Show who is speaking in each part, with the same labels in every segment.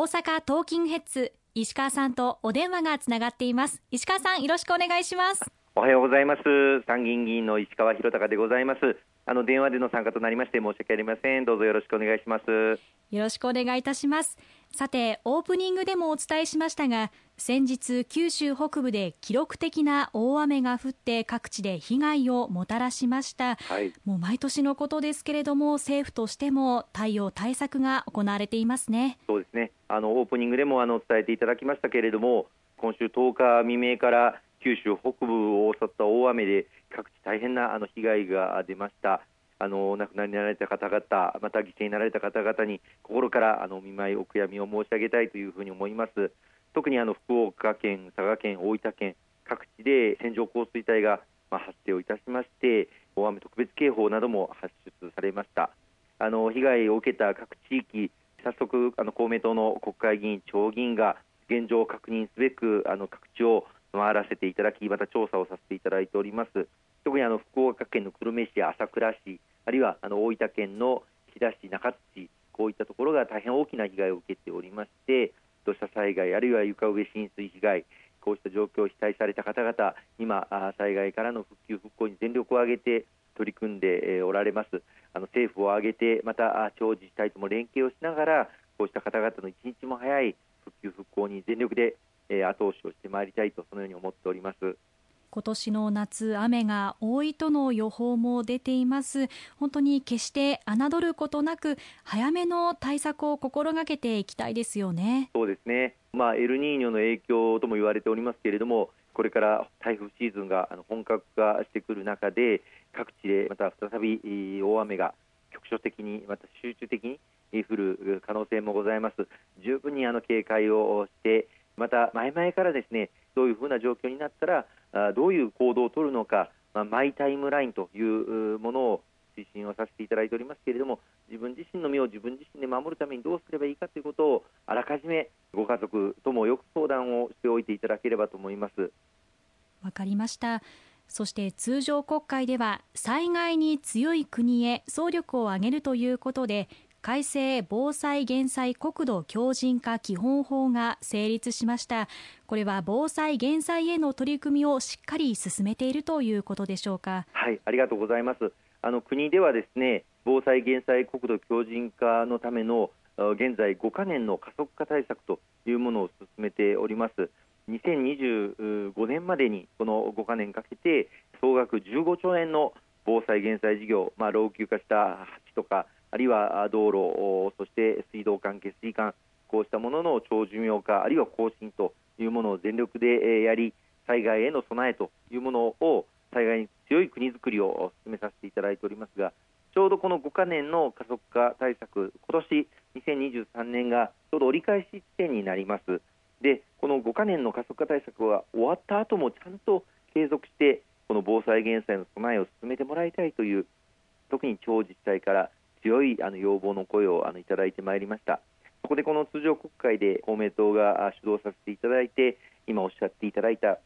Speaker 1: 大阪トーキングヘッズ石川さんとお電話がつながっています。石川さんよろしくお願いします。
Speaker 2: おはようございます。参議院議員の石川博隆でございます。あの電話での参加となりまして申し訳ありません。どうぞよろしくお願いします。
Speaker 1: よろしくお願いいたします。さてオープニングでもお伝えしましたが先日九州北部で記録的な大雨が降って各地で被害をもたらしました、はい、もう毎年のことですけれども政府としても対応対策が行われていますね。
Speaker 2: そうですね。あのオープニングでもあの伝えていただきましたけれども今週10日未明から九州北部を襲った大雨で各地大変なあの被害が出ました。あの亡くなりになられた方々また犠牲になられた方々に心からあの見舞いお悔やみを申し上げたいというふうに思います。特にあの福岡県佐賀県大分県各地で線状降水帯がま発生をいたしまして大雨特別警報なども発出されました。あの被害を受けた各地域早速あの公明党の国会議員町議員が現状を確認すべくあの各地を回らせていただきまた調査をさせていただいております。特にあの福岡県の久留米市や朝倉市あるいはあの大分県の飛騨市中津市こういったところが大変大きな被害を受けておりまして土砂災害あるいは床上浸水被害こうした状況を被災された方々今災害からの復旧復興に全力を挙げて取り組んでおられます。あの政府を挙げてまた地方自治体とも連携をしながらこうした方々の一日も早い復旧復興に全力で後押しをしてまいりたいとそのように思っております。
Speaker 1: 今年の夏、雨が多いとの予報も出ています。本当に決して侮ることなく、早めの対策を心がけていきたいですよね。
Speaker 2: そうですね。まあ、エルニーニョの影響とも言われておりますけれども、これから台風シーズンが本格化してくる中で、各地でまた再び大雨が局所的に、また集中的に降る可能性もございます。十分にあの警戒をして、また前々からですね、どういうふうな状況になったらどういう行動を取るのか、まあ、マイタイムラインというものを推進をさせていただいておりますけれども自分自身の身を自分自身で守るためにどうすればいいかということをあらかじめご家族ともよく相談をしておいていただければと思います。
Speaker 1: わかりました。そして通常国会では災害に強い国へ総力を挙げるということで改正防災減災国土強靭化基本法が成立しました。これは防災減災への取り組みをしっかり進めているということでしょうか？
Speaker 2: はいありがとうございます。あの国ではですね防災減災国土強靭化のための現在5か年の加速化対策というものを進めております。2025年までにこの5か年かけて総額15兆円の防災減災事業、まあ、老朽化した橋とかあるいは道路、そして水道管、下水管、こうしたものの長寿命化、あるいは更新というものを全力でやり、災害への備えというものを災害に強い国づくりを進めさせていただいておりますが、ちょうどこの5か年の加速化対策、今年2023年がちょうど折り返し地点になります。で、この5か年の加速化対策は終わった後もちゃんと継続して、この防災減災の備えを進めてもらいたいという、特に地方自治体から強いあの要望の声をあのいただいてまいりました。そこでこの通常国会で公明党が主導させていただいて今おっしゃっていただいた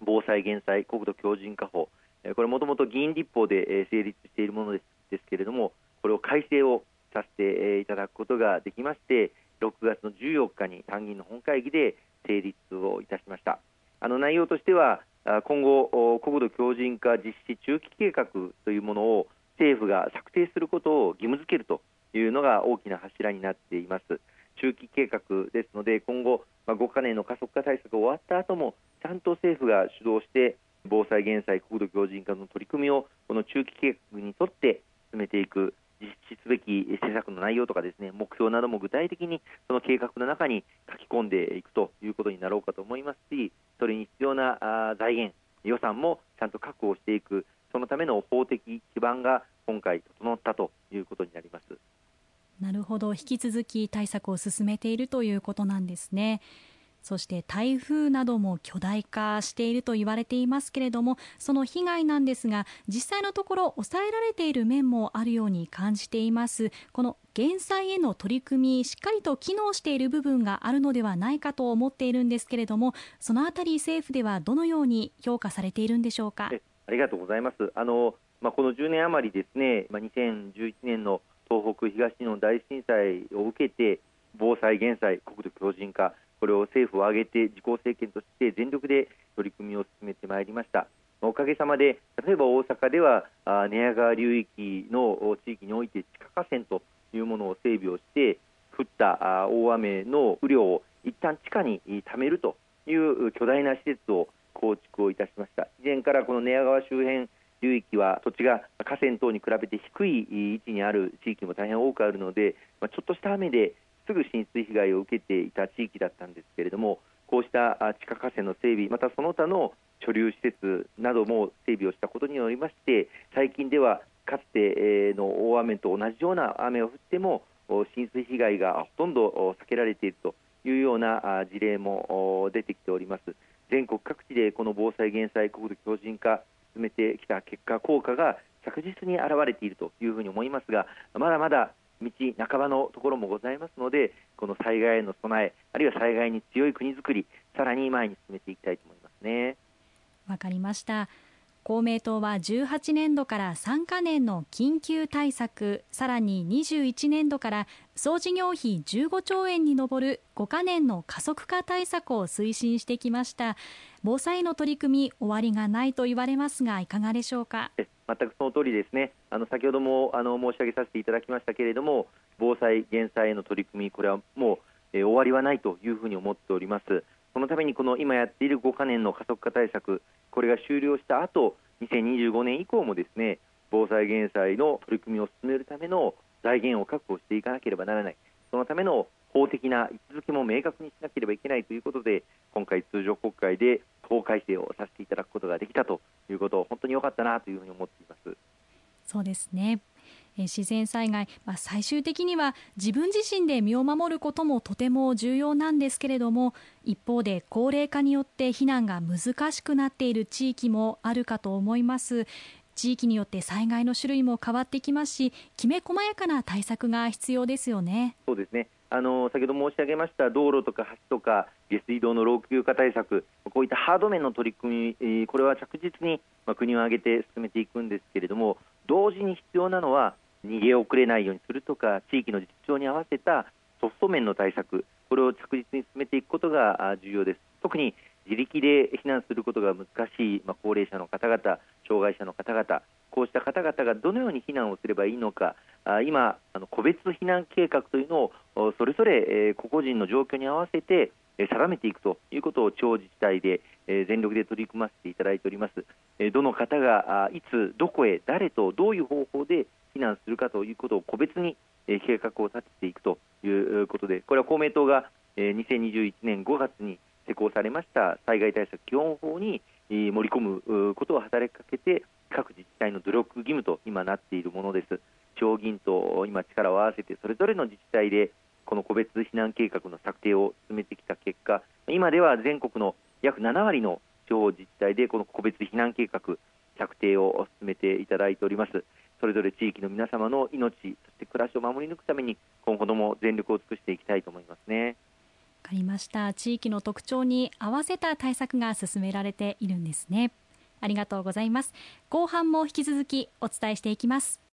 Speaker 2: 防災減災国土強靭化法。これもともと議員立法で成立しているものですですけれどもこれを改正をさせていただくことができまして6月の14日に参議院の本会議で成立をいたしました。あの内容としては今後国土強靭化実施中期計画というものを政府が策定することを義務付けるというのが大きな柱になっています。中期計画ですので今後、まあ、5か年の加速化対策が終わった後もちゃんと政府が主導して防災減災国土強靭化の取り組みをこの中期計画に沿って進めていく実施すべき施策の内容とかですね目標なども具体的にその計画の中に書き込んでいくということになろうかと思いますしそれに必要な財源予算もちゃんと確保していくそのための法的基盤が今回整ったということになります。
Speaker 1: なるほど。引き続き対策を進めているということなんですね。そして台風なども巨大化していると言われていますけれどもその被害なんですが実際のところ抑えられている面もあるように感じています。この減災への取り組みしっかりと機能している部分があるのではないかと思っているんですけれどもそのあたり政府ではどのように評価されているんでしょうか？
Speaker 2: ありがとうございます。あのまあ、この10年余りですね、まあ、2011年の東北東日本大震災を受けて防災・減災、国土強靭化これを政府を挙げて自公政権として全力で取り組みを進めてまいりましたおかげさまで例えば大阪では寝屋川流域の地域において地下河川というものを整備をして降った大雨の雨量を一旦地下に貯めるという巨大な施設を構築をいたしました。以前からこの寝屋川周辺流域は土地が河川等に比べて低い位置にある地域も大変多くあるので、ま、ちょっとした雨ですぐ浸水被害を受けていた地域だったんですけれどもこうした地下河川の整備またその他の貯留施設なども整備をしたことによりまして最近ではかつての大雨と同じような雨を降っても浸水被害がほとんど避けられているというような事例も出てきております。全国各地でこの防災減災国土強靭化進めてきた結果効果が着実に現れているというふうに思いますがまだまだ道半ばのところもございますのでこの災害への備えあるいは災害に強い国づくりさらに前に進めていきたいと思いますね。
Speaker 1: わかりました。公明党は18年度から3か年の緊急対策さらに21年度から総事業費15兆円に上る5か年の加速化対策を推進してきました。防災の取り組み終わりがないと言われますがいかがでしょうか？
Speaker 2: 全くその通りですね。あの先ほどもあの申し上げさせていただきましたけれども防災減災への取り組みこれはもう、えー、終わりはないというふうに思っております。そのためにこの今やっている5か年の加速化対策これが終了した後2025年以降もですね防災減災の取り組みを進めるための財源を確保していかなければならない。そのための法的な位置づけも明確にしなければいけないということで今回通常国会で法改正をさせていただくことができたということを本当に良かったなというふうに思っています。
Speaker 1: そうですね。自然災害、まあ、最終的には自分自身で身を守ることもとても重要なんですけれども一方で高齢化によって避難が難しくなっている地域もあるかと思います。地域によって災害の種類も変わってきますしきめ細やかな対策が必要ですよね。
Speaker 2: そうですね。あの先ほど申し上げました道路とか橋とか下水道の老朽化対策こういったハード面の取り組みこれは着実に国を挙げて進めていくんですけれども同時に必要なのは逃げ遅れないようにするとか地域の実情に合わせたソフト面の対策これを着実に進めていくことが重要です。特に自力で避難することが難しい、まあ、高齢者の方々障害者の方々こうした方々がどのように避難をすればいいのか今あの個別避難計画というのをそれぞれ個々人の状況に合わせて定めていくということを地方自治体で全力で取り組ませていただいております。どの方がいつどこへ誰とどういう方法で避難するかということを個別に計画を立てていくということでこれは公明党が2021年5月に施行されました災害対策基本法に盛り込むことを働きかけて各自治体の努力義務と今なっているものです。地方議員と今力を合わせてそれぞれの自治体でこの個別避難計画の策定を進めてきた結果今では全国の約7割の地方自治体でこの個別避難計画策定を進めていただいております。それぞれ地域の皆様の命そして暮らしを守り抜くために今後とも全力を尽くしていきたいと思いますね。
Speaker 1: わかりました。地域の特徴に合わせた対策が進められているんですね。ありがとうございます。後半も引き続きお伝えしていきます。